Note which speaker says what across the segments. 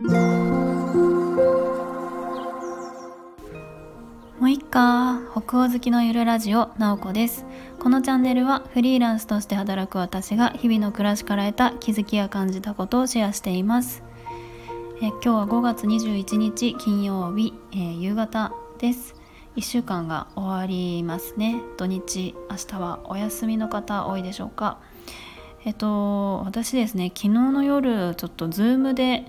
Speaker 1: もういっか北欧好きのゆるラジオなおこです。このチャンネルはフリーランスとして働く私が日々の暮らしから得た気づきや感じたことをシェアしています。え今日は5月21日金曜日、えー、夕方です。1週間が終わりますね。土日明日はお休みの方多いでしょうか。えっと私ですね昨日の夜ちょっとズームで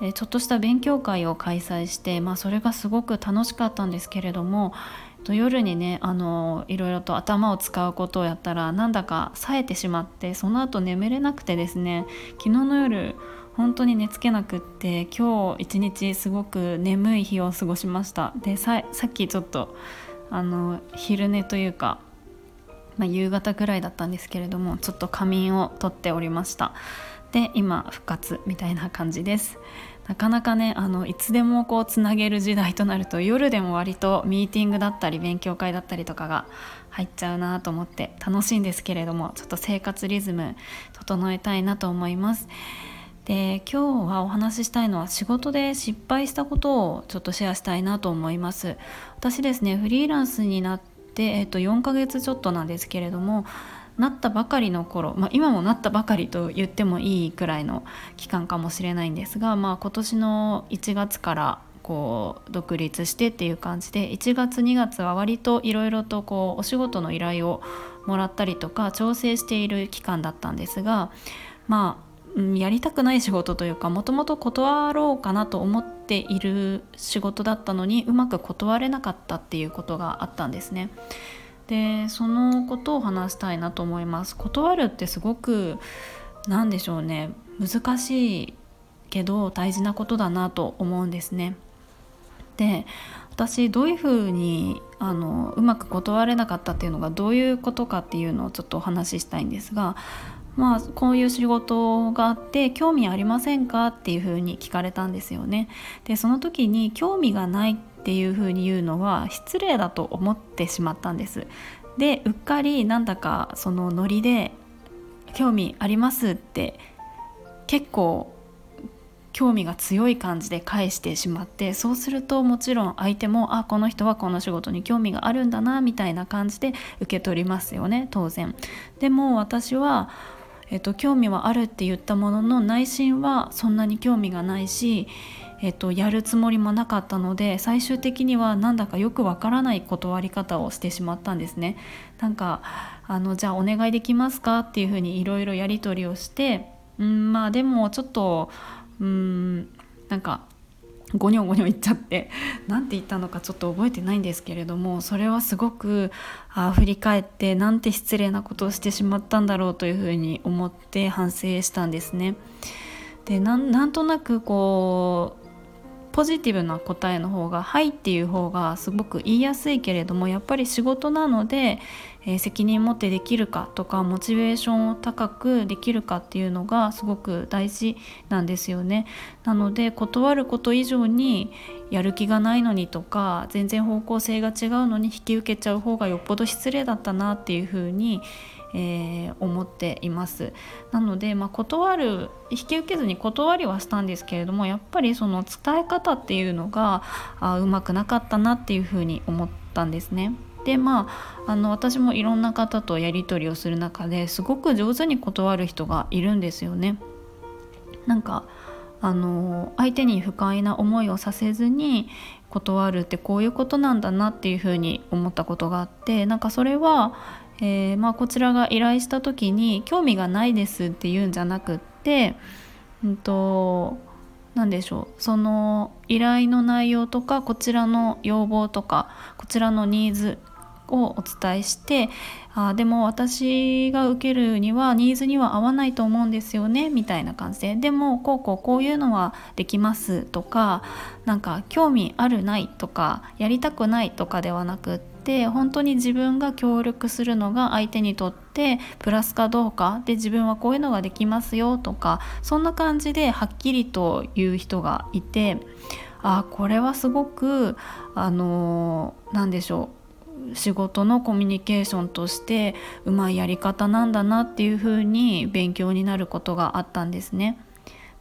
Speaker 1: ちょっとした勉強会を開催して、まあ、それがすごく楽しかったんですけれども夜にねあのいろいろと頭を使うことをやったらなんだか冴えてしまってその後眠れなくてですね昨日の夜本当に寝つけなくって今日一日すごく眠い日を過ごしました。でさっきちょっとあの昼寝というか、まあ、夕方くらいだったんですけれどもちょっと仮眠をとっておりました。で今復活みたいな感じです。なかなかねあのいつでもこうつなげる時代となると夜でも割とミーティングだったり勉強会だったりとかが入っちゃうなと思って楽しいんですけれどもちょっと生活リズム整えたいなと思います。で今日はお話ししたいのは仕事で失敗したことをちょっとシェアしたいなと思います。私ですねフリーランスになって、えっと、4ヶ月ちょっとなんですけれどもなったばかりの頃、まあ、今もなったばかりと言ってもいいくらいの期間かもしれないんですが、まあ、今年の1月からこう独立してっていう感じで1月2月は割といろいろとこうお仕事の依頼をもらったりとか調整している期間だったんですがまあやりたくない仕事というかもともと断ろうかなと思っている仕事だったのにうまく断れなかったっていうことがあったんですね。でそのことを話したいなと思います。断るってすごく何でしょうね。難しいけど大事なことだなと思うんですね。で私どういうふうにあのうまく断れなかったっていうのがどういうことかっていうのをちょっとお話ししたいんですがまあこういう仕事があって興味ありませんかっていうふうに聞かれたんですよね。でその時に興味がないっていうふうに言うのは失礼だと思ってしまったんですでうっかりなんだかそのノリで興味ありますって結構興味が強い感じで返してしまってそうするともちろん相手もあこの人はこの仕事に興味があるんだなみたいな感じで受け取りますよね当然。でも私はえっと、興味はあるって言ったものの内心はそんなに興味がないしえっと、やるつもりもなかったので最終的にはなんだかよくわからない断り方をしてしまったんですね。なんかあのじゃあお願いできますかっていうふうにいろいろやり取りをしてうんまあでもちょっとうんなんかゴニョゴニョ言っちゃって何て言ったのかちょっと覚えてないんですけれどもそれはすごくあ振り返ってなんて失礼なことをしてしまったんだろうというふうに思って反省したんですね。でなんとなくこうポジティブな答えの方が「はい」っていう方がすごく言いやすいけれどもやっぱり仕事なので、えー、責任持ってできるかとかモチベーションを高くできるかっていうのがすごく大事なんですよね。なので断ること以上にやる気がないのにとか全然方向性が違うのに引き受けちゃう方がよっぽど失礼だったなっていうふうにえー、思っていますなので、まあ、断る引き受けずに断りはしたんですけれどもやっぱりその伝え方っていうのがあうまくなかったなっていうふうに思ったんですね。でまあ、あの私もいろんな方とやり取りをする中ですごく上手に断る人がいるんですよね。なんかあの相手に不快な思いをさせずに断るってこういうことなんだなっていうふうに思ったことがあってなんかそれはえー、まあ、こちらが依頼した時に興味がないですって言うんじゃなくって、うんと、何でしょうその依頼の内容とかこちらの要望とかこちらのニーズをお伝えしてあでも私が受けるにはニーズには合わないと思うんですよねみたいな感じで。でもこうこうこういうのはできますとかなんか興味あるないとかやりたくないとかではなくってて本当に自分が協力するのが相手にとってプラスかどうかで自分はこういうのができますよとかそんな感じではっきりと言う人がいてあこれはすごくあの何でしょう仕事のコミュニケーションとしてうまいやり方なんだなっていうふうに勉強になることがあったんですね。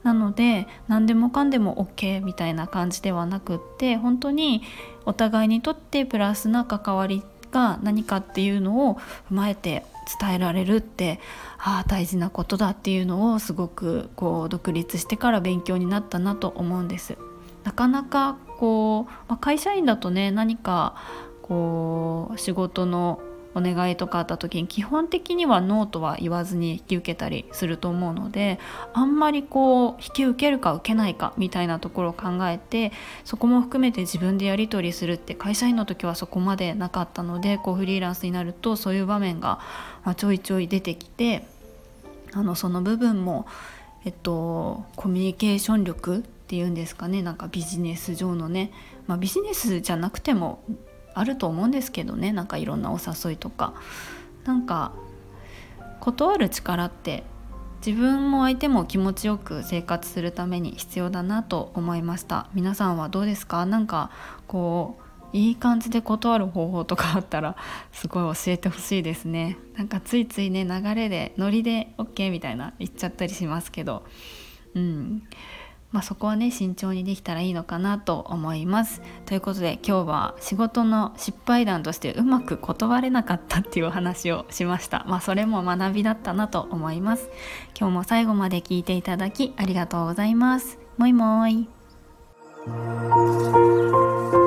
Speaker 1: なので何でもかんでも OK みたいな感じではなくって本当にお互いにとってプラスな関わりが何かっていうのを踏まえて伝えられるってああ大事なことだっていうのをすごくこう独立してから勉強になったなと思うんです。なかなかこう、まあ、会社員だとね何かこう仕事のお願いとかあった時に基本的にはノーとは言わずに引き受けたりすると思うのであんまりこう引き受けるか受けないかみたいなところを考えてそこも含めて自分でやり取りするって会社員の時はそこまでなかったのでこうフリーランスになるとそういう場面がちょいちょい出てきてあのその部分も、えっと、コミュニケーション力っていうんですかねなんかビジネス上のね、まあ、ビジネスじゃなくてもあると思うんですけどねなんかいろんなお誘いとか。なんか断る力って自分も相手も気持ちよく生活するために必要だなと思いました。皆さんはどうですか？なんかこういい感じで断る方法とかあったらすごい教えてほしいですね。なんかついついね流れでノリで OK みたいな言っちゃったりしますけど。うん。まあ、そこはね慎重にできたらいいのかなと思います。ということで今日は仕事の失敗談としてうまく断れなかったっていうお話をしました。まあそれも学びだったなと思います。今日も最後まで聞いていただきありがとうございます。もいもーい。